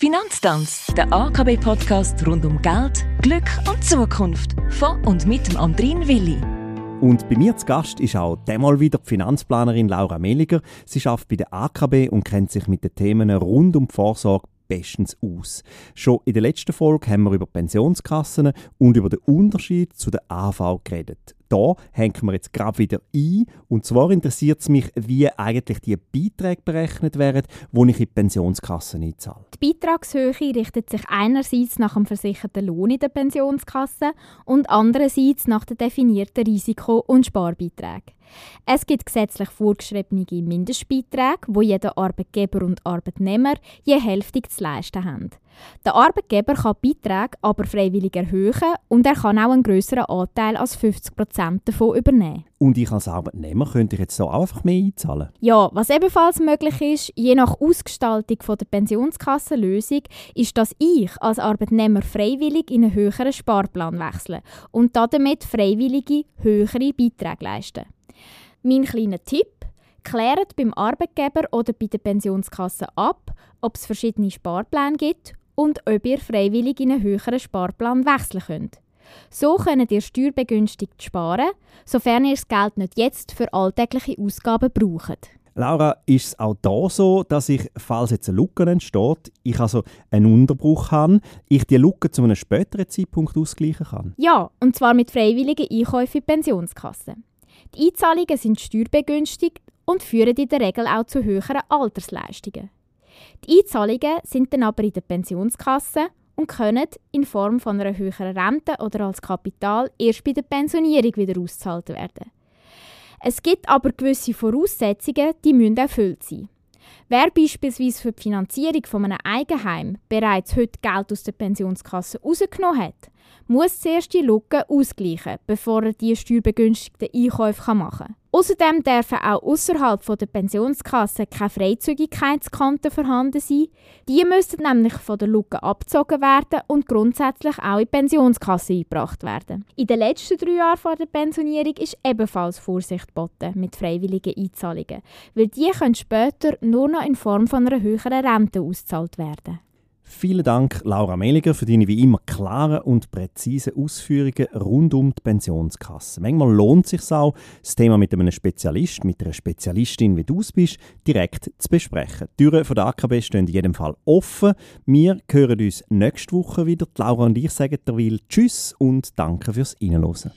Finanztanz, der AKB-Podcast rund um Geld, Glück und Zukunft. Von und mit dem Andrin Willi. Und bei mir zu Gast ist auch demal wieder die Finanzplanerin Laura Meliger. Sie arbeitet bei der AKB und kennt sich mit den Themen rund um die Vorsorge bestens aus. Schon in der letzten Folge haben wir über Pensionskassen und über den Unterschied zu der AV geredet. Da hängen wir jetzt gerade wieder ein. Und zwar interessiert es mich, wie eigentlich die Beiträge berechnet werden, die ich in die Pensionskasse einzahle. Die Beitragshöhe richtet sich einerseits nach dem versicherten Lohn in der Pensionskasse und andererseits nach den definierten Risiko- und Sparbeiträgen. Es gibt gesetzlich vorgeschriebene Mindestbeiträge, wo jeder Arbeitgeber und Arbeitnehmer je Hälfte zu leisten haben. Der Arbeitgeber kann Beiträge aber freiwillig erhöhen und er kann auch einen größeren Anteil als 50% davon übernehmen. Und ich als Arbeitnehmer könnte ich jetzt so einfach mehr einzahlen? Ja, was ebenfalls möglich ist, je nach Ausgestaltung der Pensionskassenlösung, ist, dass ich als Arbeitnehmer freiwillig in einen höheren Sparplan wechsle und damit freiwillige höhere Beiträge leiste. Mein kleiner Tipp, klärt beim Arbeitgeber oder bei der Pensionskasse ab, ob es verschiedene Sparpläne gibt und ob ihr freiwillig in einen höheren Sparplan wechseln könnt. So könnt ihr steuerbegünstigt sparen, sofern ihr das Geld nicht jetzt für alltägliche Ausgaben braucht. Laura, ist es auch da so, dass ich, falls jetzt eine Lücke entsteht, ich also einen Unterbruch habe, ich die Lücke zu einem späteren Zeitpunkt ausgleichen kann? Ja, und zwar mit freiwilligen Einkäufen in Pensionskassen. Die Einzahlungen sind steuerbegünstigt und führen in der Regel auch zu höheren Altersleistungen. Die Einzahlungen sind dann aber in der Pensionskasse und können in Form von einer höheren Rente oder als Kapital erst bei der Pensionierung wieder ausgezahlt werden. Es gibt aber gewisse Voraussetzungen, die müssen erfüllt sein. Wer beispielsweise für die Finanzierung von einem Eigenheim bereits heute Geld aus der Pensionskasse rausgenommen hat, muss zuerst die Lücke ausgleichen, bevor er die steuerbegünstigten Einkäufe machen kann. Außerdem dürfen auch außerhalb der Pensionskasse keine Freizügigkeitskonten vorhanden sein. Die müssten nämlich von der Lücke abgezogen werden und grundsätzlich auch in die Pensionskasse eingebracht werden. In den letzten drei Jahren vor der Pensionierung ist ebenfalls Vorsicht geboten mit freiwilligen Einzahlungen, weil die können später nur noch in Form von einer höheren Rente ausgezahlt werden. Vielen Dank, Laura Meliger, für deine wie immer klaren und präzisen Ausführungen rund um die Pensionskasse. Manchmal lohnt es sich auch, das Thema mit einem Spezialist, mit einer Spezialistin, wie du es bist, direkt zu besprechen. Die Türen von der AKB stehen in jedem Fall offen. Wir hören uns nächste Woche wieder. Laura und ich sagen derweil Tschüss und danke fürs Reinhören.